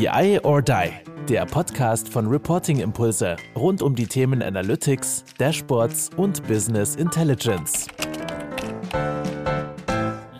BI or Die, der Podcast von Reporting Impulse rund um die Themen Analytics, Dashboards und Business Intelligence.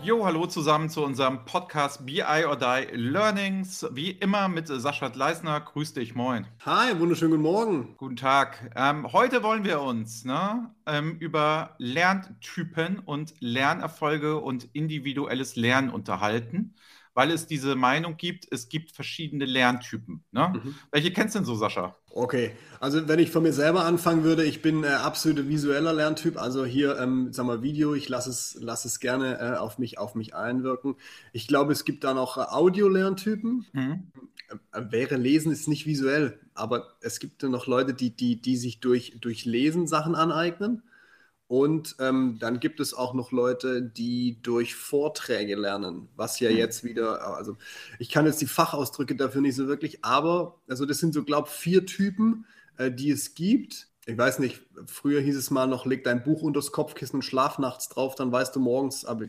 Jo, hallo zusammen zu unserem Podcast BI or Die Learnings. Wie immer mit Sascha Leisner. Grüß dich, moin. Hi, wunderschönen guten Morgen. Guten Tag. Ähm, heute wollen wir uns ne, ähm, über Lerntypen und Lernerfolge und individuelles Lernen unterhalten weil es diese Meinung gibt, es gibt verschiedene Lerntypen. Ne? Mhm. Welche kennst du denn so, Sascha? Okay, also wenn ich von mir selber anfangen würde, ich bin äh, absoluter visueller Lerntyp, also hier, ähm, sag mal, Video, ich lasse es, lass es gerne äh, auf, mich, auf mich einwirken. Ich glaube, es gibt da noch äh, Audio-Lerntypen. Mhm. Äh, wäre Lesen ist nicht visuell, aber es gibt noch Leute, die, die, die sich durch, durch Lesen Sachen aneignen. Und ähm, dann gibt es auch noch Leute, die durch Vorträge lernen, was ja hm. jetzt wieder, also ich kann jetzt die Fachausdrücke dafür nicht so wirklich, aber also das sind so, glaube ich, vier Typen, äh, die es gibt. Ich weiß nicht, früher hieß es mal noch, leg dein Buch unters Kopfkissen und schlaf nachts drauf, dann weißt du morgens, aber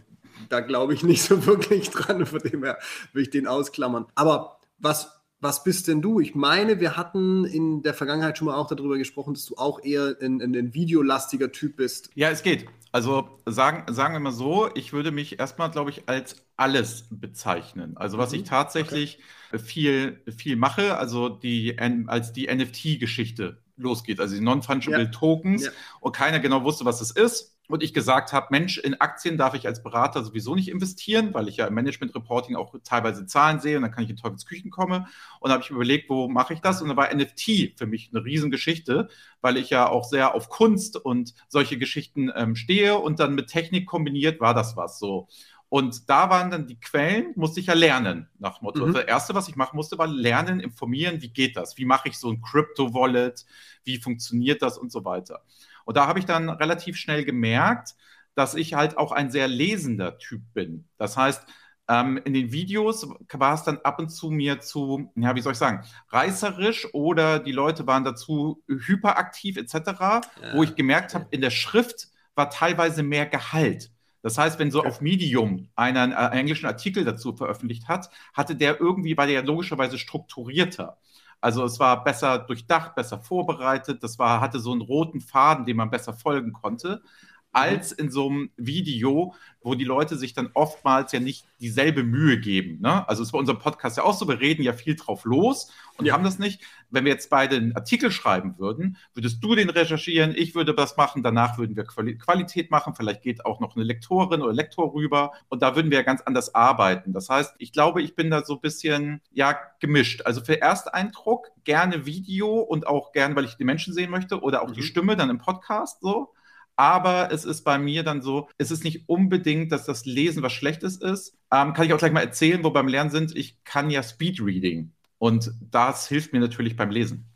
da glaube ich nicht so wirklich dran, von dem her will ich den ausklammern. Aber was was bist denn du? Ich meine, wir hatten in der Vergangenheit schon mal auch darüber gesprochen, dass du auch eher ein, ein, ein videolastiger Typ bist. Ja, es geht. Also sagen, sagen wir mal so, ich würde mich erstmal, glaube ich, als alles bezeichnen. Also was mhm. ich tatsächlich okay. viel, viel mache, also die, als die NFT-Geschichte losgeht, also die Non-Fungible ja. Tokens ja. und keiner genau wusste, was es ist und ich gesagt habe, Mensch, in Aktien darf ich als Berater sowieso nicht investieren, weil ich ja im Management Reporting auch teilweise Zahlen sehe und dann kann ich in Teufelsküchen kommen. Und da habe ich überlegt, wo mache ich das? Und da war NFT für mich eine Riesengeschichte, weil ich ja auch sehr auf Kunst und solche Geschichten ähm, stehe und dann mit Technik kombiniert war das was so. Und da waren dann die Quellen, musste ich ja lernen, nach Motto. Mhm. Das erste, was ich machen musste, war lernen, informieren, wie geht das? Wie mache ich so ein Crypto-Wallet? Wie funktioniert das und so weiter? Und da habe ich dann relativ schnell gemerkt, dass ich halt auch ein sehr lesender Typ bin. Das heißt, ähm, in den Videos war es dann ab und zu mir zu, ja, wie soll ich sagen, reißerisch oder die Leute waren dazu hyperaktiv etc., ja. wo ich gemerkt habe, in der Schrift war teilweise mehr Gehalt. Das heißt, wenn so auf Medium einer einen äh, englischen Artikel dazu veröffentlicht hat, hatte der irgendwie, war der logischerweise strukturierter. Also es war besser durchdacht, besser vorbereitet, das war, hatte so einen roten Faden, dem man besser folgen konnte als in so einem Video, wo die Leute sich dann oftmals ja nicht dieselbe Mühe geben. Ne? Also ist bei unserem Podcast ja auch so, wir reden ja viel drauf los und ja. haben das nicht. Wenn wir jetzt beide einen Artikel schreiben würden, würdest du den recherchieren, ich würde das machen, danach würden wir Qualität machen, vielleicht geht auch noch eine Lektorin oder Lektor rüber und da würden wir ja ganz anders arbeiten. Das heißt, ich glaube, ich bin da so ein bisschen, ja, gemischt. Also für Ersteindruck gerne Video und auch gerne, weil ich die Menschen sehen möchte oder auch mhm. die Stimme dann im Podcast so. Aber es ist bei mir dann so, es ist nicht unbedingt, dass das Lesen was Schlechtes ist. Ähm, kann ich auch gleich mal erzählen, wo beim Lernen sind. Ich kann ja Speedreading und das hilft mir natürlich beim Lesen.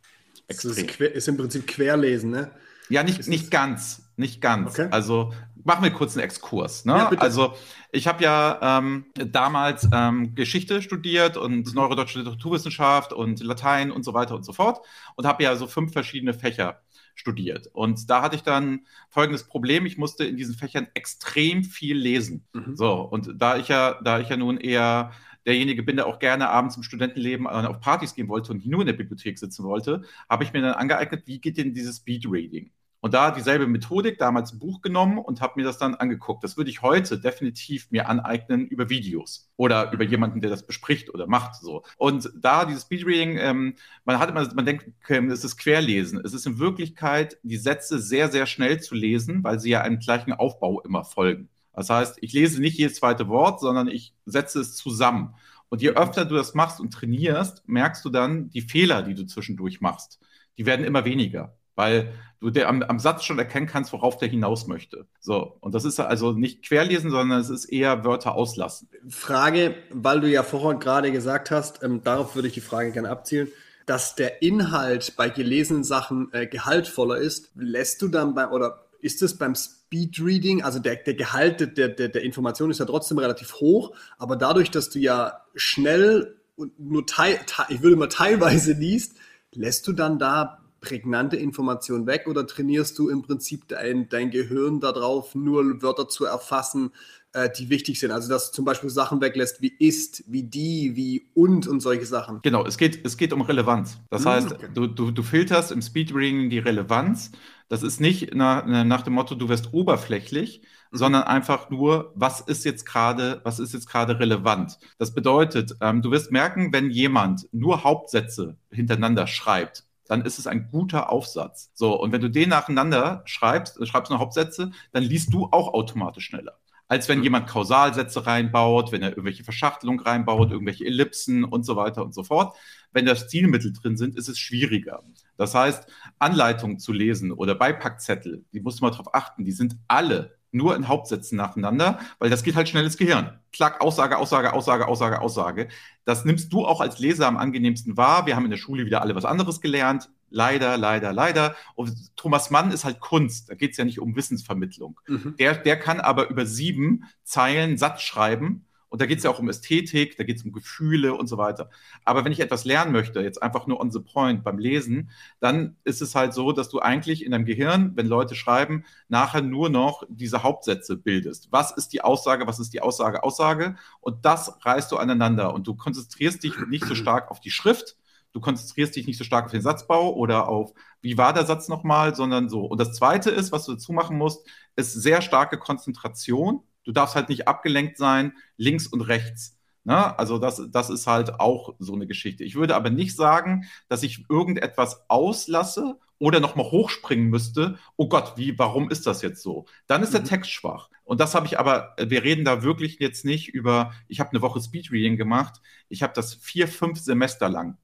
Extrem. Das ist, ist im Prinzip Querlesen, ne? Ja, nicht, nicht ganz, nicht ganz. Okay. Also machen wir kurz einen Exkurs. Ne? Ja, also ich habe ja ähm, damals ähm, Geschichte studiert und mhm. Neurodeutsche Literaturwissenschaft und Latein und so weiter und so fort und habe ja so fünf verschiedene Fächer studiert. Und da hatte ich dann folgendes Problem. Ich musste in diesen Fächern extrem viel lesen. Mhm. So, und da ich ja, da ich ja nun eher derjenige bin, der auch gerne abends im Studentenleben auf Partys gehen wollte und nicht nur in der Bibliothek sitzen wollte, habe ich mir dann angeeignet, wie geht denn dieses Speedreading? Und da dieselbe Methodik, damals ein Buch genommen und habe mir das dann angeguckt. Das würde ich heute definitiv mir aneignen über Videos oder über jemanden, der das bespricht oder macht. So. Und da dieses Speedreading, ähm, man hat immer, man denkt, es ist Querlesen. Es ist in Wirklichkeit, die Sätze sehr, sehr schnell zu lesen, weil sie ja einem gleichen Aufbau immer folgen. Das heißt, ich lese nicht jedes zweite Wort, sondern ich setze es zusammen. Und je öfter du das machst und trainierst, merkst du dann die Fehler, die du zwischendurch machst. Die werden immer weniger weil du dir am, am, Satz schon erkennen kannst, worauf der hinaus möchte. So, und das ist also nicht querlesen, sondern es ist eher Wörter auslassen. Frage, weil du ja vorhin gerade gesagt hast, ähm, darauf würde ich die Frage gerne abzielen, dass der Inhalt bei gelesenen Sachen äh, gehaltvoller ist, lässt du dann bei, oder ist es beim Speedreading, also der, der Gehalt der, der, der Information ist ja trotzdem relativ hoch, aber dadurch, dass du ja schnell und nur teil, ich würde mal teilweise liest, lässt du dann da prägnante Information weg oder trainierst du im Prinzip dein, dein Gehirn darauf, nur Wörter zu erfassen, äh, die wichtig sind. Also dass du zum Beispiel Sachen weglässt wie ist, wie die, wie und und solche Sachen. Genau, es geht, es geht um Relevanz. Das hm, heißt, okay. du, du, du filterst im Speedreading die Relevanz. Das ist nicht nach, nach dem Motto, du wirst oberflächlich, mhm. sondern einfach nur, was ist jetzt gerade, was ist jetzt gerade relevant? Das bedeutet, ähm, du wirst merken, wenn jemand nur Hauptsätze hintereinander schreibt, dann ist es ein guter Aufsatz. So, und wenn du den nacheinander schreibst, schreibst nur Hauptsätze, dann liest du auch automatisch schneller als wenn mhm. jemand Kausalsätze reinbaut, wenn er irgendwelche Verschachtelung reinbaut, irgendwelche Ellipsen und so weiter und so fort. Wenn da Stilmittel drin sind, ist es schwieriger. Das heißt, Anleitungen zu lesen oder Beipackzettel, die musst du mal darauf achten, die sind alle nur in Hauptsätzen nacheinander, weil das geht halt schnell ins Gehirn. Klack, Aussage, Aussage, Aussage, Aussage, Aussage. Das nimmst du auch als Leser am angenehmsten wahr. Wir haben in der Schule wieder alle was anderes gelernt. Leider, leider, leider. Und Thomas Mann ist halt Kunst. Da geht es ja nicht um Wissensvermittlung. Mhm. Der, der kann aber über sieben Zeilen Satz schreiben und da geht es ja auch um Ästhetik, da geht es um Gefühle und so weiter. Aber wenn ich etwas lernen möchte, jetzt einfach nur on the point beim Lesen, dann ist es halt so, dass du eigentlich in deinem Gehirn, wenn Leute schreiben, nachher nur noch diese Hauptsätze bildest. Was ist die Aussage, was ist die Aussage, Aussage? Und das reißt du aneinander und du konzentrierst dich nicht so stark auf die Schrift, du konzentrierst dich nicht so stark auf den Satzbau oder auf, wie war der Satz nochmal, sondern so. Und das Zweite ist, was du dazu machen musst, ist sehr starke Konzentration du darfst halt nicht abgelenkt sein, links und rechts. Ne? Also das, das ist halt auch so eine Geschichte. Ich würde aber nicht sagen, dass ich irgendetwas auslasse oder nochmal hochspringen müsste. Oh Gott, wie, warum ist das jetzt so? Dann ist der mhm. Text schwach. Und das habe ich aber, wir reden da wirklich jetzt nicht über, ich habe eine Woche Speedreading gemacht. Ich habe das vier, fünf Semester lang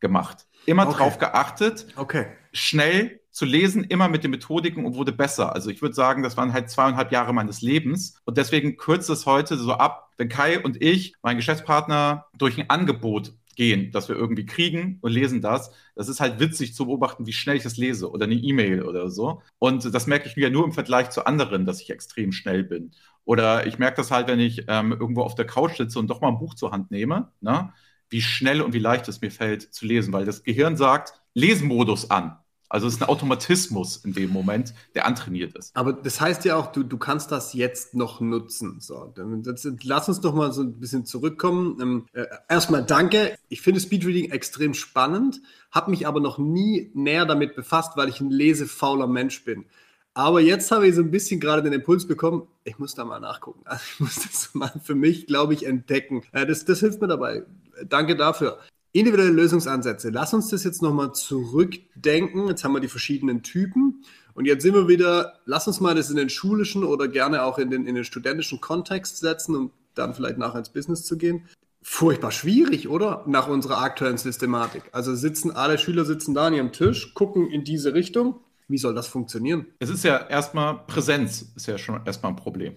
gemacht. Immer okay. drauf geachtet, okay. schnell zu lesen, immer mit den Methodiken und wurde besser. Also ich würde sagen, das waren halt zweieinhalb Jahre meines Lebens. Und deswegen kürzt es heute so ab, wenn Kai und ich, mein Geschäftspartner, durch ein Angebot gehen, das wir irgendwie kriegen und lesen das. Das ist halt witzig zu beobachten, wie schnell ich das lese oder eine E-Mail oder so. Und das merke ich mir nur im Vergleich zu anderen, dass ich extrem schnell bin. Oder ich merke das halt, wenn ich ähm, irgendwo auf der Couch sitze und doch mal ein Buch zur Hand nehme, ne? Wie schnell und wie leicht es mir fällt zu lesen, weil das Gehirn sagt, Lesemodus an. Also es ist ein Automatismus in dem Moment, der antrainiert ist. Aber das heißt ja auch, du, du kannst das jetzt noch nutzen. So, das, lass uns doch mal so ein bisschen zurückkommen. Ähm, äh, erstmal danke. Ich finde Speedreading extrem spannend, habe mich aber noch nie näher damit befasst, weil ich ein lesefauler Mensch bin. Aber jetzt habe ich so ein bisschen gerade den Impuls bekommen, ich muss da mal nachgucken. Also ich muss das mal für mich, glaube ich, entdecken. Das, das hilft mir dabei. Danke dafür. Individuelle Lösungsansätze. Lass uns das jetzt nochmal zurückdenken. Jetzt haben wir die verschiedenen Typen. Und jetzt sind wir wieder, lass uns mal das in den schulischen oder gerne auch in den, in den studentischen Kontext setzen, um dann vielleicht nachher ins Business zu gehen. Furchtbar schwierig, oder? Nach unserer aktuellen Systematik. Also sitzen alle Schüler sitzen da an ihrem Tisch, gucken in diese Richtung. Wie soll das funktionieren? Es ist ja erstmal Präsenz, ist ja schon erstmal ein Problem.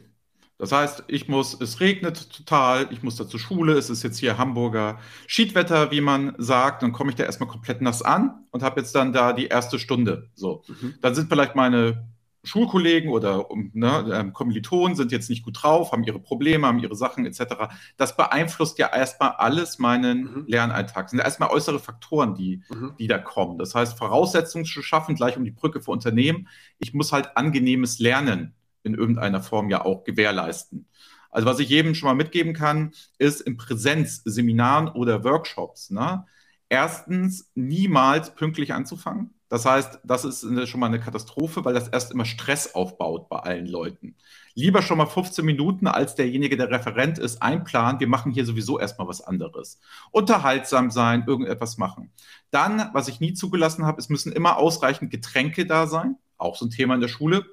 Das heißt, ich muss, es regnet total, ich muss da zur Schule, es ist jetzt hier Hamburger Schiedwetter, wie man sagt, dann komme ich da erstmal komplett nass an und habe jetzt dann da die erste Stunde. So, mhm. dann sind vielleicht meine Schulkollegen oder ne, ähm, Kommilitonen sind jetzt nicht gut drauf, haben ihre Probleme, haben ihre Sachen etc. Das beeinflusst ja erstmal alles meinen mhm. Lernalltag. Das sind erstmal äußere Faktoren, die, mhm. die da kommen. Das heißt, Voraussetzungen zu schaffen, gleich um die Brücke für Unternehmen. Ich muss halt angenehmes Lernen in irgendeiner Form ja auch gewährleisten. Also was ich jedem schon mal mitgeben kann, ist in Präsenzseminaren oder Workshops, ne, erstens niemals pünktlich anzufangen. Das heißt, das ist schon mal eine Katastrophe, weil das erst immer Stress aufbaut bei allen Leuten. Lieber schon mal 15 Minuten, als derjenige, der Referent ist, einplanen. Wir machen hier sowieso erstmal was anderes. Unterhaltsam sein, irgendetwas machen. Dann, was ich nie zugelassen habe, es müssen immer ausreichend Getränke da sein. Auch so ein Thema in der Schule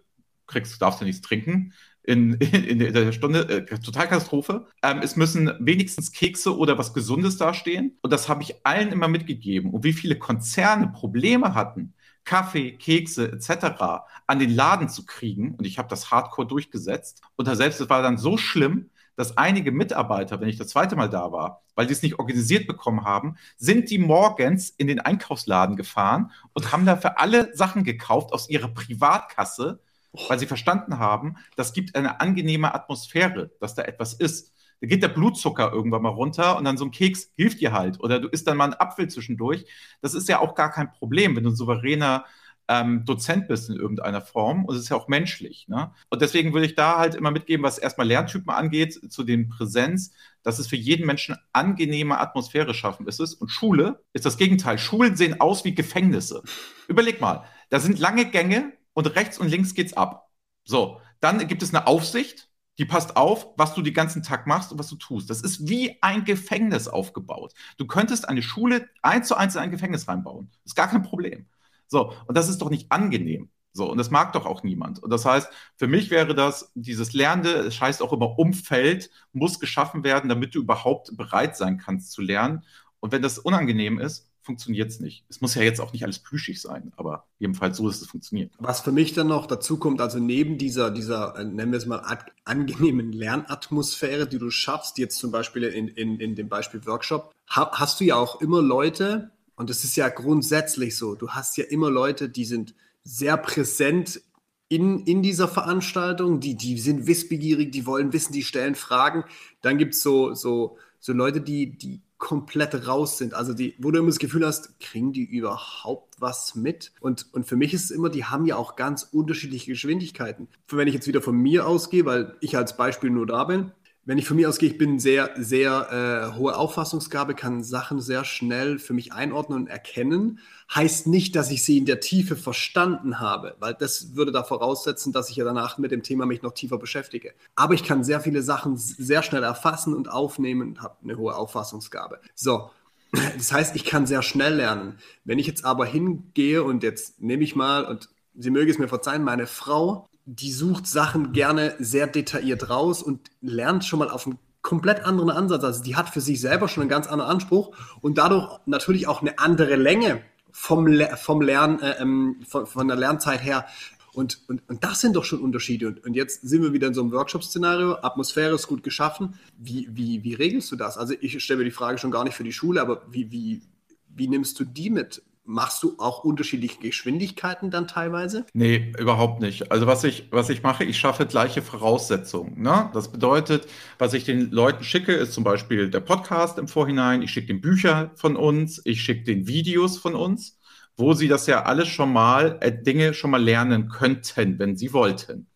kriegst, darfst du nichts trinken in, in, in der Stunde. Äh, total Katastrophe. Ähm, es müssen wenigstens Kekse oder was Gesundes dastehen. Und das habe ich allen immer mitgegeben. Und wie viele Konzerne Probleme hatten, Kaffee, Kekse etc. an den Laden zu kriegen. Und ich habe das hardcore durchgesetzt. Und da selbst es war dann so schlimm, dass einige Mitarbeiter, wenn ich das zweite Mal da war, weil die es nicht organisiert bekommen haben, sind die morgens in den Einkaufsladen gefahren und haben dafür alle Sachen gekauft aus ihrer Privatkasse, weil sie verstanden haben, das gibt eine angenehme Atmosphäre, dass da etwas ist. Da geht der Blutzucker irgendwann mal runter und dann so ein Keks hilft dir halt. Oder du isst dann mal einen Apfel zwischendurch. Das ist ja auch gar kein Problem, wenn du ein souveräner ähm, Dozent bist in irgendeiner Form und es ist ja auch menschlich. Ne? Und deswegen würde ich da halt immer mitgeben, was erstmal Lerntypen angeht, zu den Präsenz, dass es für jeden Menschen angenehme Atmosphäre schaffen ist es. Und Schule ist das Gegenteil. Schulen sehen aus wie Gefängnisse. Überleg mal, da sind lange Gänge und rechts und links geht's ab. So, dann gibt es eine Aufsicht, die passt auf, was du den ganzen Tag machst und was du tust. Das ist wie ein Gefängnis aufgebaut. Du könntest eine Schule eins zu eins in ein Gefängnis reinbauen. Das ist gar kein Problem. So, und das ist doch nicht angenehm. So, und das mag doch auch niemand. Und das heißt, für mich wäre das, dieses Lernende, es heißt auch immer Umfeld, muss geschaffen werden, damit du überhaupt bereit sein kannst zu lernen. Und wenn das unangenehm ist, funktioniert es nicht. Es muss ja jetzt auch nicht alles plüschig sein, aber jedenfalls so, dass es funktioniert. Was für mich dann noch dazu kommt, also neben dieser, dieser äh, nennen wir es mal, angenehmen Lernatmosphäre, die du schaffst, jetzt zum Beispiel in, in, in dem Beispiel Workshop, hast du ja auch immer Leute, und das ist ja grundsätzlich so, du hast ja immer Leute, die sind sehr präsent in, in dieser Veranstaltung, die, die sind wissbegierig, die wollen wissen, die stellen Fragen. Dann gibt es so, so, so Leute, die, die komplett raus sind. Also die, wo du immer das Gefühl hast, kriegen die überhaupt was mit? Und, und für mich ist es immer, die haben ja auch ganz unterschiedliche Geschwindigkeiten. Wenn ich jetzt wieder von mir ausgehe, weil ich als Beispiel nur da bin, wenn ich von mir ausgehe, ich bin sehr, sehr äh, hohe Auffassungsgabe, kann Sachen sehr schnell für mich einordnen und erkennen. Heißt nicht, dass ich sie in der Tiefe verstanden habe, weil das würde da voraussetzen, dass ich ja danach mit dem Thema mich noch tiefer beschäftige. Aber ich kann sehr viele Sachen sehr schnell erfassen und aufnehmen und habe eine hohe Auffassungsgabe. So, das heißt, ich kann sehr schnell lernen. Wenn ich jetzt aber hingehe und jetzt nehme ich mal, und Sie möge es mir verzeihen, meine Frau die sucht Sachen gerne sehr detailliert raus und lernt schon mal auf einen komplett anderen Ansatz. Also die hat für sich selber schon einen ganz anderen Anspruch und dadurch natürlich auch eine andere Länge vom, vom Lern, äh, ähm, von, von, der Lernzeit her. Und, und, und das sind doch schon Unterschiede. Und, und jetzt sind wir wieder in so einem Workshop-Szenario. Atmosphäre ist gut geschaffen. Wie, wie, wie regelst du das? Also ich stelle mir die Frage schon gar nicht für die Schule, aber wie, wie, wie nimmst du die mit? Machst du auch unterschiedliche Geschwindigkeiten dann teilweise? Nee, überhaupt nicht. Also was ich, was ich mache, ich schaffe gleiche Voraussetzungen. Ne? Das bedeutet, was ich den Leuten schicke, ist zum Beispiel der Podcast im Vorhinein, ich schicke den Bücher von uns, ich schicke den Videos von uns, wo sie das ja alles schon mal, äh, Dinge schon mal lernen könnten, wenn sie wollten.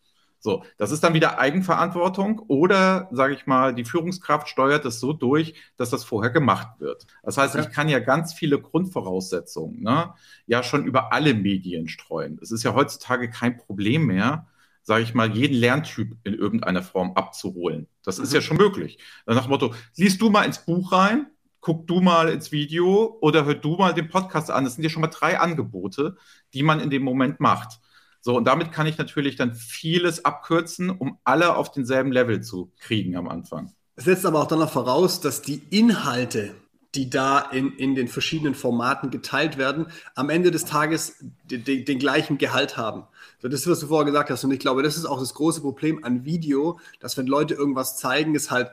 So, das ist dann wieder Eigenverantwortung oder, sage ich mal, die Führungskraft steuert es so durch, dass das vorher gemacht wird. Das heißt, ich kann ja ganz viele Grundvoraussetzungen ne, ja schon über alle Medien streuen. Es ist ja heutzutage kein Problem mehr, sage ich mal, jeden Lerntyp in irgendeiner Form abzuholen. Das mhm. ist ja mhm. schon möglich. Dann nach dem Motto, liest du mal ins Buch rein, guck du mal ins Video oder hör du mal den Podcast an. Das sind ja schon mal drei Angebote, die man in dem Moment macht. So, und damit kann ich natürlich dann vieles abkürzen, um alle auf denselben Level zu kriegen am Anfang. Es setzt aber auch dann noch voraus, dass die Inhalte, die da in, in den verschiedenen Formaten geteilt werden, am Ende des Tages den, gleichen Gehalt haben. So, das ist, was du vorher gesagt hast. Und ich glaube, das ist auch das große Problem an Video, dass wenn Leute irgendwas zeigen, es halt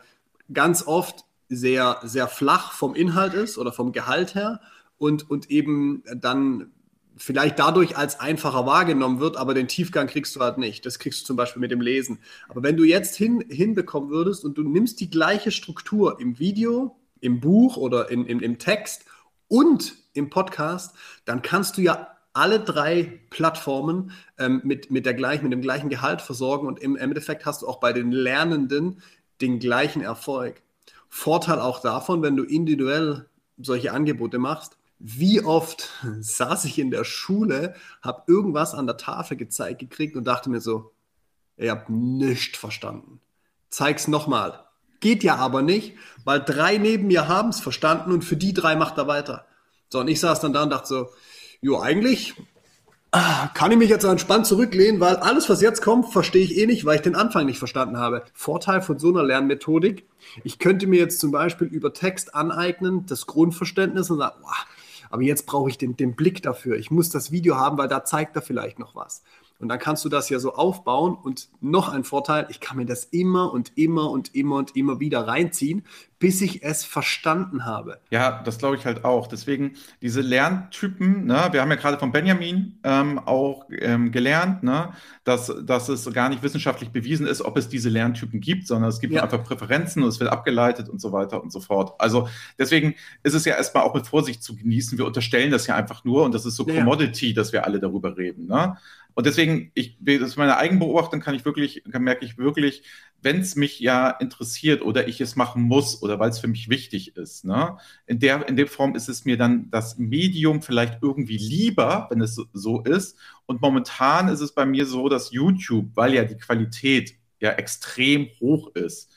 ganz oft sehr, sehr flach vom Inhalt ist oder vom Gehalt her und, und eben dann vielleicht dadurch als einfacher wahrgenommen wird, aber den Tiefgang kriegst du halt nicht. Das kriegst du zum Beispiel mit dem Lesen. Aber wenn du jetzt hin, hinbekommen würdest und du nimmst die gleiche Struktur im Video, im Buch oder in, im, im Text und im Podcast, dann kannst du ja alle drei Plattformen ähm, mit, mit, der gleichen, mit dem gleichen Gehalt versorgen und im Endeffekt hast du auch bei den Lernenden den gleichen Erfolg. Vorteil auch davon, wenn du individuell solche Angebote machst, wie oft saß ich in der Schule, habe irgendwas an der Tafel gezeigt gekriegt und dachte mir so, ihr habt nichts verstanden. Zeig's nochmal. Geht ja aber nicht, weil drei neben mir haben es verstanden und für die drei macht er weiter. So, und ich saß dann da und dachte so, jo, eigentlich ah, kann ich mich jetzt entspannt zurücklehnen, weil alles, was jetzt kommt, verstehe ich eh nicht, weil ich den Anfang nicht verstanden habe. Vorteil von so einer Lernmethodik, ich könnte mir jetzt zum Beispiel über Text aneignen, das Grundverständnis und sagen, boah, aber jetzt brauche ich den, den Blick dafür. Ich muss das Video haben, weil da zeigt er vielleicht noch was. Und dann kannst du das ja so aufbauen und noch ein Vorteil, ich kann mir das immer und immer und immer und immer wieder reinziehen, bis ich es verstanden habe. Ja, das glaube ich halt auch. Deswegen diese Lerntypen, ne, wir haben ja gerade von Benjamin ähm, auch ähm, gelernt, ne, dass, dass es gar nicht wissenschaftlich bewiesen ist, ob es diese Lerntypen gibt, sondern es gibt ja. einfach Präferenzen und es wird abgeleitet und so weiter und so fort. Also deswegen ist es ja erstmal auch mit Vorsicht zu genießen. Wir unterstellen das ja einfach nur und das ist so ja. Commodity, dass wir alle darüber reden. Ne? Und deswegen, ich, das ist meine Eigenbeobachtung, kann ich wirklich, merke ich wirklich, wenn es mich ja interessiert oder ich es machen muss oder weil es für mich wichtig ist, ne, in, der, in der Form ist es mir dann das Medium vielleicht irgendwie lieber, wenn es so ist. Und momentan ist es bei mir so, dass YouTube, weil ja die Qualität ja extrem hoch ist,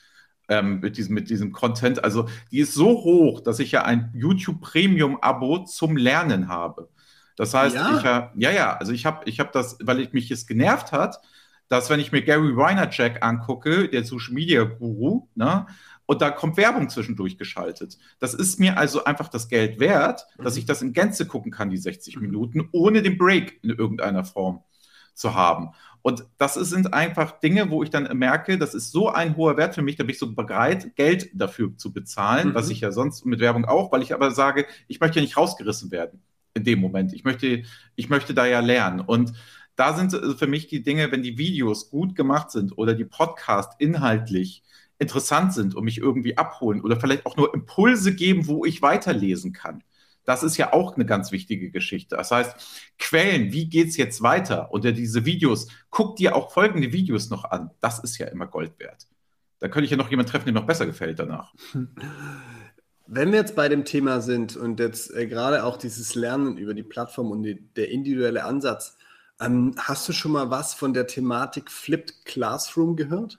ähm, mit, diesem, mit diesem Content, also die ist so hoch, dass ich ja ein YouTube Premium-Abo zum Lernen habe. Das heißt, ja, ich, ja, ja, also ich habe ich hab das, weil ich mich es genervt hat, dass wenn ich mir Gary Vaynerchuk angucke, der Social Media Guru, ne, und da kommt Werbung zwischendurch geschaltet. Das ist mir also einfach das Geld wert, dass ich das in Gänze gucken kann, die 60 mhm. Minuten, ohne den Break in irgendeiner Form zu haben. Und das sind einfach Dinge, wo ich dann merke, das ist so ein hoher Wert für mich, da bin ich so bereit, Geld dafür zu bezahlen, mhm. was ich ja sonst mit Werbung auch, weil ich aber sage, ich möchte ja nicht rausgerissen werden in dem Moment. Ich möchte, ich möchte da ja lernen. Und da sind für mich die Dinge, wenn die Videos gut gemacht sind oder die Podcasts inhaltlich interessant sind und mich irgendwie abholen oder vielleicht auch nur Impulse geben, wo ich weiterlesen kann. Das ist ja auch eine ganz wichtige Geschichte. Das heißt, Quellen, wie geht es jetzt weiter? Unter diese Videos, guck dir auch folgende Videos noch an. Das ist ja immer Gold wert. Da könnte ich ja noch jemanden treffen, der noch besser gefällt danach. Wenn wir jetzt bei dem Thema sind und jetzt äh, gerade auch dieses Lernen über die Plattform und die, der individuelle Ansatz, ähm, hast du schon mal was von der Thematik Flipped Classroom gehört?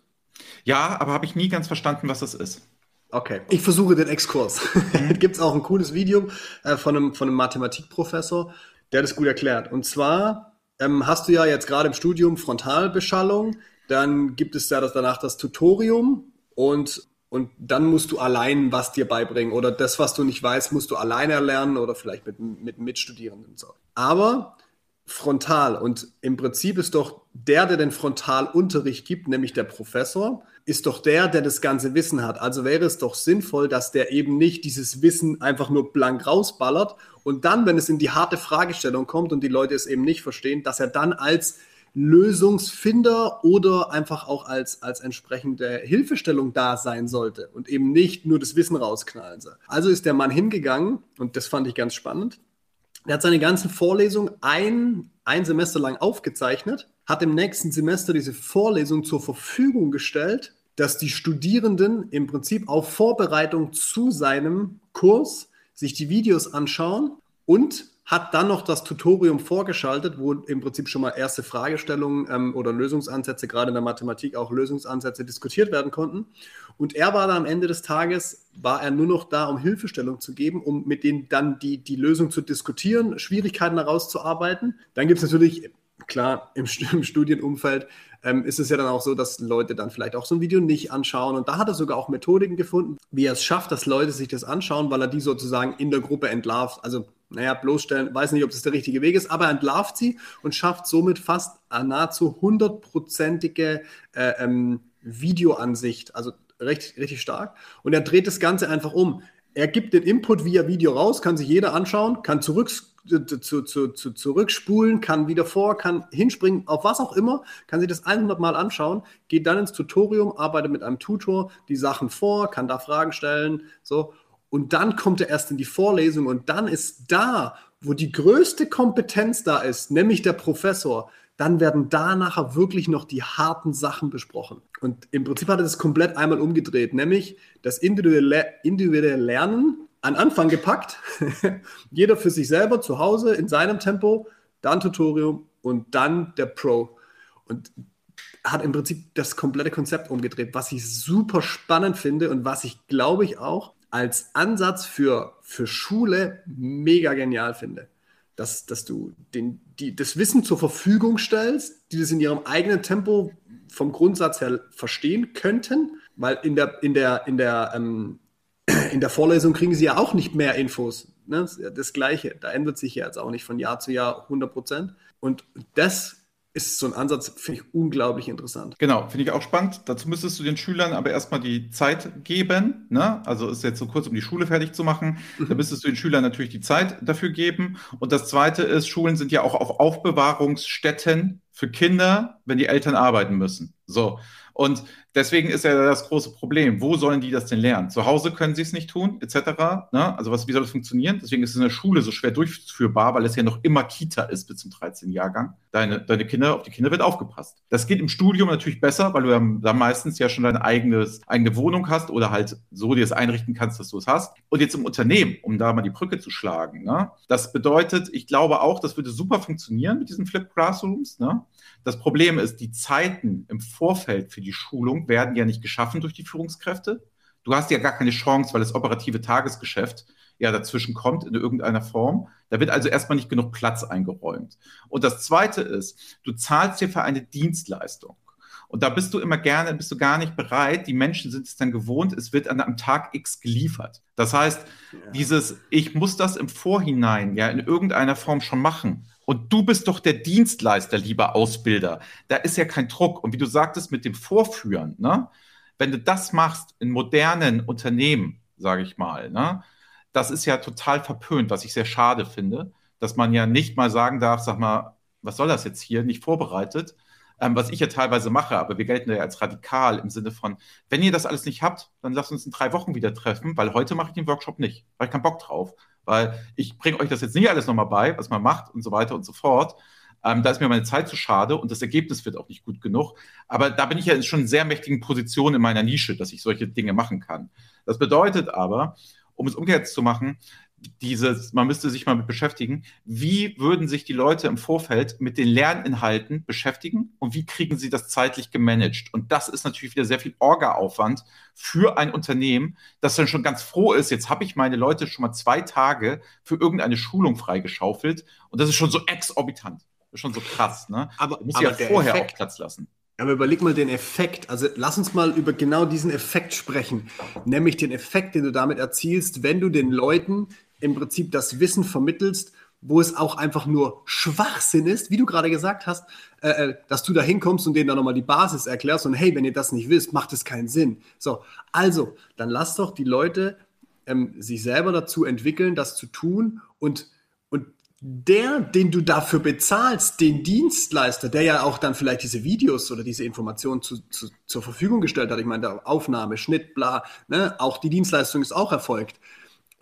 Ja, aber habe ich nie ganz verstanden, was das ist. Okay, ich versuche den Exkurs. Mhm. Gibt es auch ein cooles Video äh, von, einem, von einem Mathematikprofessor, der das gut erklärt. Und zwar ähm, hast du ja jetzt gerade im Studium Frontalbeschallung, dann gibt es ja das, danach das Tutorium und, und dann musst du allein was dir beibringen oder das, was du nicht weißt, musst du alleine erlernen oder vielleicht mit, mit Mitstudierenden. So. Aber frontal. Und im Prinzip ist doch der, der den Frontalunterricht gibt, nämlich der Professor, ist doch der, der das ganze Wissen hat. Also wäre es doch sinnvoll, dass der eben nicht dieses Wissen einfach nur blank rausballert und dann, wenn es in die harte Fragestellung kommt und die Leute es eben nicht verstehen, dass er dann als Lösungsfinder oder einfach auch als, als entsprechende Hilfestellung da sein sollte und eben nicht nur das Wissen rausknallen soll. Also ist der Mann hingegangen und das fand ich ganz spannend er hat seine ganzen Vorlesungen ein, ein Semester lang aufgezeichnet, hat im nächsten Semester diese Vorlesung zur Verfügung gestellt, dass die Studierenden im Prinzip auf Vorbereitung zu seinem Kurs sich die Videos anschauen und hat dann noch das Tutorium vorgeschaltet, wo im Prinzip schon mal erste Fragestellungen ähm, oder Lösungsansätze, gerade in der Mathematik auch Lösungsansätze diskutiert werden konnten. Und er war dann am Ende des Tages, war er nur noch da, um Hilfestellung zu geben, um mit denen dann die, die Lösung zu diskutieren, Schwierigkeiten herauszuarbeiten. Dann gibt es natürlich, klar, im, im Studienumfeld ähm, ist es ja dann auch so, dass Leute dann vielleicht auch so ein Video nicht anschauen. Und da hat er sogar auch Methodiken gefunden, wie er es schafft, dass Leute sich das anschauen, weil er die sozusagen in der Gruppe entlarvt. Also naja, bloßstellen, weiß nicht, ob das der richtige Weg ist, aber er entlarvt sie und schafft somit fast nahezu hundertprozentige äh, ähm, Videoansicht, also richtig, richtig stark. Und er dreht das Ganze einfach um. Er gibt den Input via Video raus, kann sich jeder anschauen, kann zurück, zu, zu, zu, zurückspulen, kann wieder vor, kann hinspringen, auf was auch immer, kann sich das 100 Mal anschauen, geht dann ins Tutorium, arbeitet mit einem Tutor die Sachen vor, kann da Fragen stellen, so. Und dann kommt er erst in die Vorlesung und dann ist da, wo die größte Kompetenz da ist, nämlich der Professor, dann werden da nachher wirklich noch die harten Sachen besprochen. Und im Prinzip hat er das komplett einmal umgedreht, nämlich das individuelle, individuelle Lernen an Anfang gepackt, jeder für sich selber zu Hause in seinem Tempo, dann Tutorium und dann der Pro. Und hat im Prinzip das komplette Konzept umgedreht, was ich super spannend finde und was ich, glaube ich, auch als Ansatz für, für Schule mega genial finde dass, dass du den, die, das Wissen zur Verfügung stellst, die das in ihrem eigenen Tempo vom Grundsatz her verstehen könnten, weil in der, in der, in der, ähm, in der Vorlesung kriegen sie ja auch nicht mehr Infos. Ne? Das, Gleiche. Da ändert sich ja jetzt auch nicht von Jahr zu Jahr 100 Prozent. Und das ist so ein Ansatz, finde ich unglaublich interessant. Genau, finde ich auch spannend. Dazu müsstest du den Schülern aber erstmal die Zeit geben. Ne? Also ist jetzt so kurz, um die Schule fertig zu machen. Mhm. Da müsstest du den Schülern natürlich die Zeit dafür geben. Und das Zweite ist, Schulen sind ja auch auf Aufbewahrungsstätten für Kinder, wenn die Eltern arbeiten müssen. So. Und deswegen ist ja das große Problem. Wo sollen die das denn lernen? Zu Hause können sie es nicht tun, etc. Ne? Also was, wie soll das funktionieren? Deswegen ist es in der Schule so schwer durchführbar, weil es ja noch immer Kita ist bis zum 13. Jahrgang. Deine, deine Kinder, auf die Kinder wird aufgepasst. Das geht im Studium natürlich besser, weil du ja da meistens ja schon deine eigenes, eigene Wohnung hast oder halt so dir es einrichten kannst, dass du es hast. Und jetzt im Unternehmen, um da mal die Brücke zu schlagen. Ne? Das bedeutet, ich glaube auch, das würde super funktionieren mit diesen Flip Classrooms. Ne? Das Problem ist, die Zeiten im Vorfeld für die Schulung werden ja nicht geschaffen durch die Führungskräfte. Du hast ja gar keine Chance, weil das operative Tagesgeschäft ja dazwischen kommt in irgendeiner Form. Da wird also erstmal nicht genug Platz eingeräumt. Und das Zweite ist, du zahlst dir für eine Dienstleistung. Und da bist du immer gerne, bist du gar nicht bereit. Die Menschen sind es dann gewohnt, es wird an einem Tag X geliefert. Das heißt, ja. dieses, ich muss das im Vorhinein ja in irgendeiner Form schon machen. Und du bist doch der Dienstleister, lieber Ausbilder. Da ist ja kein Druck. Und wie du sagtest mit dem Vorführen, ne? wenn du das machst in modernen Unternehmen, sage ich mal, ne? das ist ja total verpönt, was ich sehr schade finde, dass man ja nicht mal sagen darf, sag mal, was soll das jetzt hier, nicht vorbereitet, ähm, was ich ja teilweise mache, aber wir gelten ja als radikal im Sinne von, wenn ihr das alles nicht habt, dann lasst uns in drei Wochen wieder treffen, weil heute mache ich den Workshop nicht, weil ich keinen Bock drauf weil ich bringe euch das jetzt nicht alles nochmal bei, was man macht und so weiter und so fort. Ähm, da ist mir meine Zeit zu schade und das Ergebnis wird auch nicht gut genug. Aber da bin ich ja in schon sehr mächtigen Position in meiner Nische, dass ich solche Dinge machen kann. Das bedeutet aber, um es umgekehrt zu machen, dieses, man müsste sich mal mit beschäftigen, wie würden sich die Leute im Vorfeld mit den Lerninhalten beschäftigen und wie kriegen sie das zeitlich gemanagt? Und das ist natürlich wieder sehr viel Orga-Aufwand für ein Unternehmen, das dann schon ganz froh ist, jetzt habe ich meine Leute schon mal zwei Tage für irgendeine Schulung freigeschaufelt und das ist schon so exorbitant. Das ist schon so krass, ne? Aber, aber ja vorher Effekt, auch Platz lassen. Aber überleg mal den Effekt. Also lass uns mal über genau diesen Effekt sprechen. Nämlich den Effekt, den du damit erzielst, wenn du den Leuten im Prinzip das Wissen vermittelst, wo es auch einfach nur Schwachsinn ist, wie du gerade gesagt hast, äh, äh dass du da hinkommst und denen dann nochmal die Basis erklärst und hey, wenn ihr das nicht wisst, macht es keinen Sinn. So, also, dann lass doch die Leute ähm, sich selber dazu entwickeln, das zu tun und, und der, den du dafür bezahlst, den Dienstleister, der ja auch dann vielleicht diese Videos oder diese Informationen zu, zu, zur Verfügung gestellt hat, ich meine, Aufnahme, Schnitt, bla, ne, auch die Dienstleistung ist auch erfolgt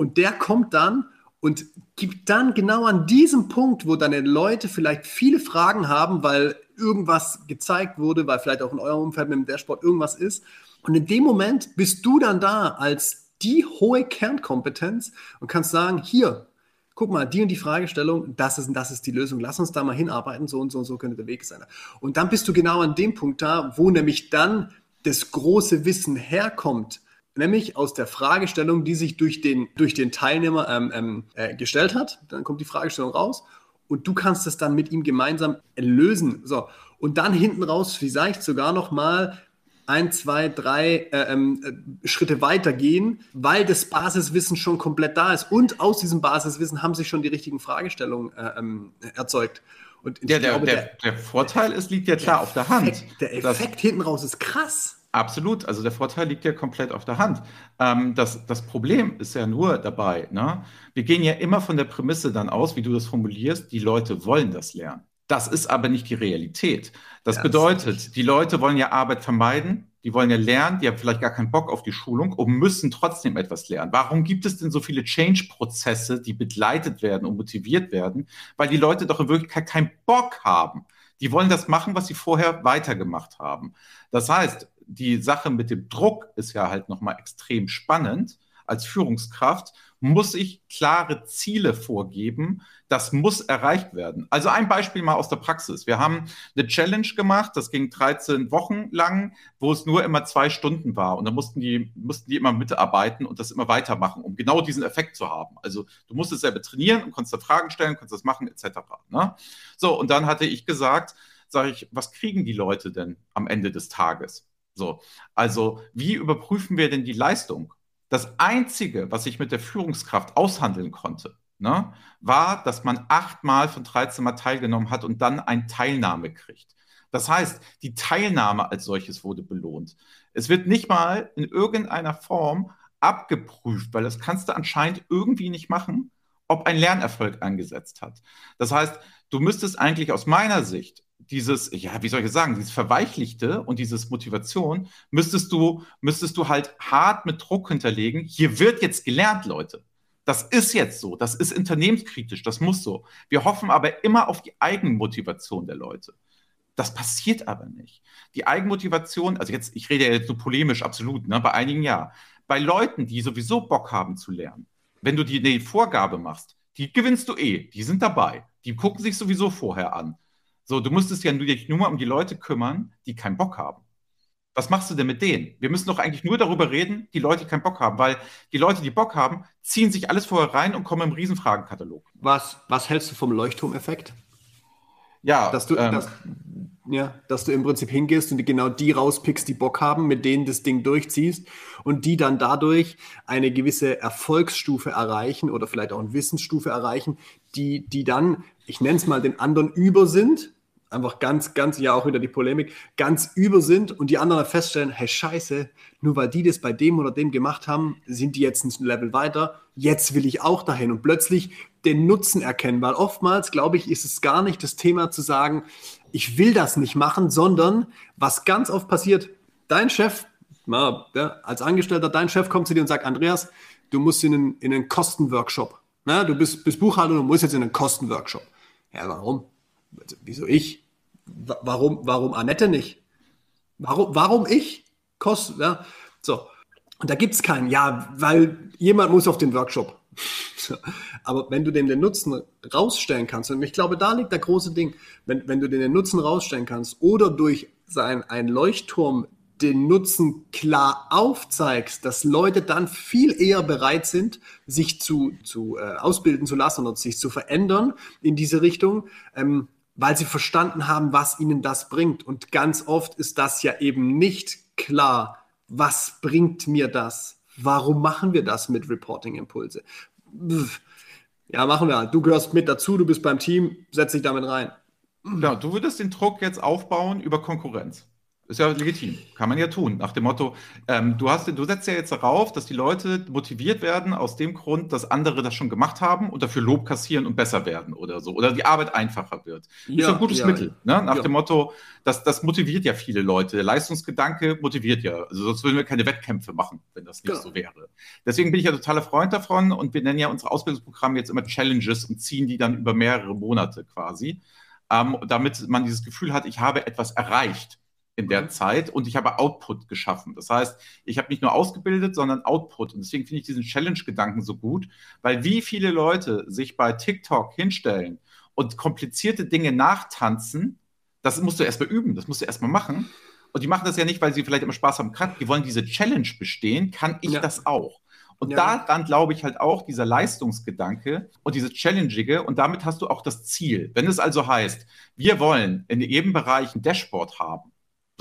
und der kommt dann und gibt dann genau an diesem Punkt, wo deine Leute vielleicht viele Fragen haben, weil irgendwas gezeigt wurde, weil vielleicht auch in eurem Umfeld mit dem Dashboard irgendwas ist. Und in dem Moment bist du dann da als die hohe Kernkompetenz und kannst sagen, hier, guck mal, die und die Fragestellung, das ist, das ist die Lösung, lass uns da mal hinarbeiten, so und so und so könnte der Weg sein. Und dann bist du genau an dem Punkt da, wo nämlich dann das große Wissen herkommt, nämlich aus der Fragestellung, die sich durch den, durch den Teilnehmer ähm, ähm, äh, gestellt hat. Dann kommt die Fragestellung raus und du kannst es dann mit ihm gemeinsam lösen. So. Und dann hinten raus vielleicht sogar noch mal ein, zwei, drei äh, ähm, äh, Schritte weitergehen, weil das Basiswissen schon komplett da ist. Und aus diesem Basiswissen haben sich schon die richtigen Fragestellungen äh, ähm, erzeugt. Und der, glaube, der, der, Vorteil ist, liegt ja klar auf der Hand. Der Effekt hinten raus ist krass. Absolut, also der Vorteil liegt ja komplett auf der Hand. Ähm, das, das Problem ist ja nur dabei, ne? wir gehen ja immer von der Prämisse dann aus, wie du das formulierst, die Leute wollen das lernen. Das ist aber nicht die Realität. Das ja, bedeutet, das die Leute wollen ja Arbeit vermeiden, die wollen ja lernen, die haben vielleicht gar keinen Bock auf die Schulung und müssen trotzdem etwas lernen. Warum gibt es denn so viele Change-Prozesse, die begleitet werden und motiviert werden? Weil die Leute doch in Wirklichkeit keinen Bock haben. Die wollen das machen, was sie vorher weitergemacht haben. Das heißt, die Sache mit dem Druck ist ja halt nochmal extrem spannend. Als Führungskraft muss ich klare Ziele vorgeben. Das muss erreicht werden. Also ein Beispiel mal aus der Praxis. Wir haben eine Challenge gemacht, das ging 13 Wochen lang, wo es nur immer zwei Stunden war. Und da mussten die, mussten die immer mitarbeiten und das immer weitermachen, um genau diesen Effekt zu haben. Also du musst es selber trainieren und konntest da Fragen stellen, konntest das machen, etc. Ne? So, und dann hatte ich gesagt, sage ich, was kriegen die Leute denn am Ende des Tages? So, also wie überprüfen wir denn die Leistung? Das Einzige, was ich mit der Führungskraft aushandeln konnte, ne, war, dass man achtmal von 13 Mal teilgenommen hat und dann ein Teilnahme kriegt. Das heißt, die Teilnahme als solches wurde belohnt. Es wird nicht mal in irgendeiner Form abgeprüft, weil das kannst du anscheinend irgendwie nicht machen, ob ein Lernerfolg angesetzt hat. Das heißt, du müsstest eigentlich aus meiner Sicht dieses, ja, wie soll ich sagen, dieses Verweichlichte und dieses Motivation, müsstest du, müsstest du halt hart mit Druck hinterlegen. Hier wird jetzt gelernt, Leute. Das ist jetzt so. Das ist unternehmenskritisch. Das muss so. Wir hoffen aber immer auf die Eigenmotivation der Leute. Das passiert aber nicht. Die Eigenmotivation, also jetzt, ich rede ja jetzt so polemisch, absolut, ne, bei einigen ja. Bei Leuten, die sowieso Bock haben zu lernen, wenn du die, die Vorgabe machst, die gewinnst du eh, die sind dabei. Die gucken sich sowieso vorher an. So, du musstest ja nur, nur mal um die Leute kümmern, die keinen Bock haben. Was machst du denn mit denen? Wir müssen doch eigentlich nur darüber reden, die Leute, die keinen Bock haben, weil die Leute, die Bock haben, ziehen sich alles vorher rein und kommen im Riesenfragenkatalog. Was, was hältst du vom Leuchtturmeffekt? Ja, dass du, ähm, dass, ja, dass du im Prinzip hingehst und genau die rauspickst, die Bock haben, mit denen das Ding durchziehst und die dann dadurch eine gewisse Erfolgsstufe erreichen oder vielleicht auch eine Wissensstufe erreichen, die, die dann, ich nenne es mal, den anderen über sind, einfach ganz, ganz, ja auch wieder die Polemik, ganz über sind und die anderen feststellen, hey Scheiße, nur weil die das bei dem oder dem gemacht haben, sind die jetzt ein Level weiter, jetzt will ich auch dahin. Und plötzlich den Nutzen erkennen, weil oftmals, glaube ich, ist es gar nicht das Thema zu sagen, ich will das nicht machen, sondern was ganz oft passiert, dein Chef, na, ja, als Angestellter, dein Chef kommt zu dir und sagt, Andreas, du musst in einen, in einen Kostenworkshop. Na, du bist, bist Buchhalter und musst jetzt in einen Kostenworkshop. Ja, warum? Also, wieso ich? W warum, warum Annette nicht? Warum, warum ich? Kosten, ja. So. Und da gibt es keinen. Ja, weil jemand muss auf den Workshop. Aber wenn du den, den Nutzen rausstellen kannst, und ich glaube, da liegt der große Ding, wenn, wenn du den, den Nutzen rausstellen kannst oder durch sein, ein Leuchtturm den Nutzen klar aufzeigst, dass Leute dann viel eher bereit sind, sich zu, zu äh, ausbilden zu lassen und sich zu verändern in diese Richtung, ähm, weil sie verstanden haben, was ihnen das bringt. Und ganz oft ist das ja eben nicht klar, was bringt mir das? Warum machen wir das mit Reporting Impulse? Ja, machen wir halt. Du gehörst mit dazu, du bist beim Team, setz dich damit rein. Ja, du würdest den Druck jetzt aufbauen über Konkurrenz. Ist ja legitim. Kann man ja tun. Nach dem Motto, ähm, du, hast, du setzt ja jetzt darauf, dass die Leute motiviert werden aus dem Grund, dass andere das schon gemacht haben und dafür Lob kassieren und besser werden oder so. Oder die Arbeit einfacher wird. Ja, ist ein gutes ja, Mittel. Ne? Nach ja. dem Motto, das, das motiviert ja viele Leute. Der Leistungsgedanke motiviert ja. Also sonst würden wir keine Wettkämpfe machen, wenn das nicht so wäre. Deswegen bin ich ja totaler Freund davon und wir nennen ja unsere Ausbildungsprogramme jetzt immer Challenges und ziehen die dann über mehrere Monate quasi. Ähm, damit man dieses Gefühl hat, ich habe etwas erreicht in der mhm. Zeit und ich habe Output geschaffen. Das heißt, ich habe nicht nur ausgebildet, sondern Output. Und deswegen finde ich diesen Challenge-Gedanken so gut, weil wie viele Leute sich bei TikTok hinstellen und komplizierte Dinge nachtanzen, das musst du erstmal üben, das musst du erstmal machen. Und die machen das ja nicht, weil sie vielleicht immer Spaß haben, die wollen diese Challenge bestehen, kann ich ja. das auch. Und ja. daran glaube ich halt auch dieser Leistungsgedanke und diese Challengige und damit hast du auch das Ziel. Wenn es also heißt, wir wollen in jedem Bereich ein Dashboard haben,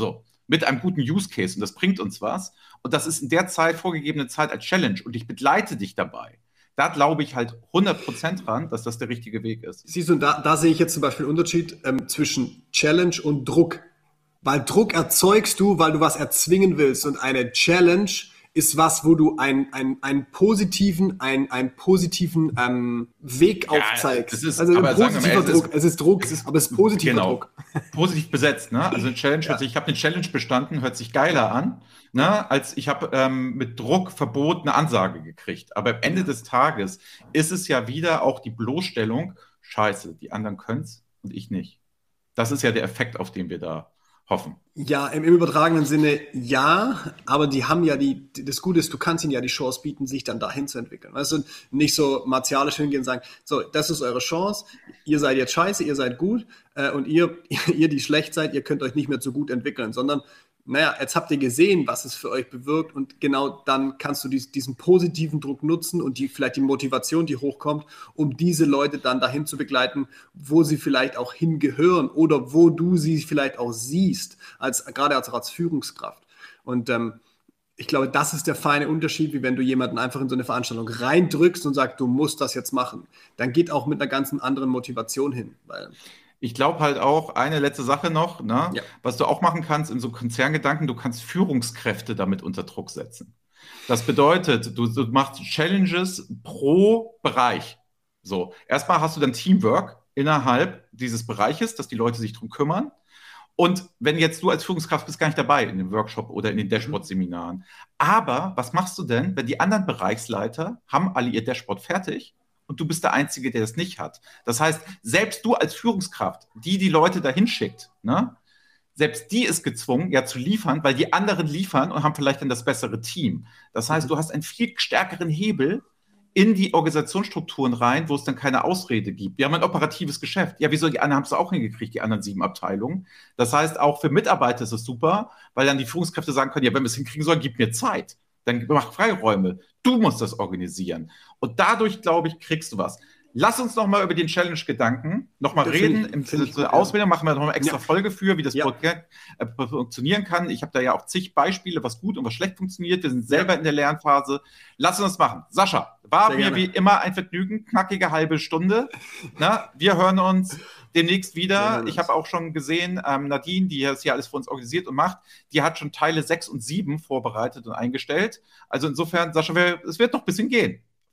so, mit einem guten Use Case und das bringt uns was. Und das ist in der Zeit, vorgegebene Zeit als Challenge und ich begleite dich dabei. Da glaube ich halt 100% dran, dass das der richtige Weg ist. Siehst du, da, da sehe ich jetzt zum Beispiel einen Unterschied ähm, zwischen Challenge und Druck. Weil Druck erzeugst du, weil du was erzwingen willst und eine Challenge ist was, wo du einen, einen, einen positiven, einen, einen positiven ähm, Weg ja, aufzeigst. Es ist, also ein positiver mal, Druck. Es ist, es ist Druck, es ist, aber es ist positiver genau, Druck. Positiv besetzt, ne? Also eine Challenge, ja. ich habe eine Challenge bestanden, hört sich geiler an, ne? Als ich habe ähm, mit Druck Verbot eine Ansage gekriegt. Aber am Ende des Tages ist es ja wieder auch die Bloßstellung, scheiße, die anderen können es und ich nicht. Das ist ja der Effekt, auf den wir da hoffen. Ja, im, übertragenen Sinne ja, aber die haben ja die, das Gute ist, du kannst ihnen ja die Chance bieten, sich dann dahin zu entwickeln. Weißt du, nicht so martialisch hingehen und sagen, so, das ist eure Chance, ihr seid jetzt scheiße, ihr seid gut äh, und ihr, ihr, die schlecht seid, ihr könnt euch nicht mehr so gut entwickeln, sondern naja, jetzt habt ihr gesehen, was es für euch bewirkt und genau dann kannst du dies, diesen positiven Druck nutzen und die, vielleicht die Motivation, die hochkommt, um diese Leute dann dahin zu begleiten, wo sie vielleicht auch hingehören oder wo du sie vielleicht auch siehst, als, gerade als, als Führungskraft. Und ähm, ich glaube, das ist der feine Unterschied, wie wenn du jemanden einfach in so eine Veranstaltung reindrückst und sagst, du musst das jetzt machen. Dann geht auch mit einer ganz anderen Motivation hin. Ich glaube halt auch, eine letzte Sache noch, ne? ja. was du auch machen kannst in so Konzerngedanken, du kannst Führungskräfte damit unter Druck setzen. Das bedeutet, du, du machst Challenges pro Bereich. So, erstmal hast du dann Teamwork innerhalb dieses Bereiches, dass die Leute sich darum kümmern. Und wenn jetzt du als Führungskraft bist gar nicht dabei in dem Workshop oder in den Dashboard-Seminaren. Aber was machst du denn, wenn die anderen Bereichsleiter haben alle ihr Dashboard fertig und du bist der Einzige, der das nicht hat? Das heißt, selbst du als Führungskraft, die die Leute dahin schickt, ne, selbst die ist gezwungen, ja zu liefern, weil die anderen liefern und haben vielleicht dann das bessere Team. Das heißt, du hast einen viel stärkeren Hebel, in die Organisationsstrukturen rein, wo es dann keine Ausrede gibt. Wir haben ein operatives Geschäft. Ja, wieso? Die anderen haben es auch hingekriegt, die anderen sieben Abteilungen. Das heißt, auch für Mitarbeiter ist es super, weil dann die Führungskräfte sagen können, ja, wenn wir es hinkriegen sollen, gib mir Zeit. Dann mach Freiräume. Du musst das organisieren. Und dadurch, glaube ich, kriegst du was. Lass uns noch mal über den Challenge-Gedanken noch mal reden. Im ich, zur Ausbildung machen wir noch mal extra ja. Folge für, wie das ja. Projekt äh, funktionieren kann. Ich habe da ja auch zig Beispiele, was gut und was schlecht funktioniert. Wir sind selber ja. in der Lernphase. Lass uns das machen. Sascha, war mir wie immer ein Vergnügen. Knackige halbe Stunde. Na, wir hören uns demnächst wieder. Ich habe auch schon gesehen, ähm, Nadine, die das hier alles für uns organisiert und macht, die hat schon Teile 6 und 7 vorbereitet und eingestellt. Also insofern, Sascha, es wird noch ein bisschen gehen.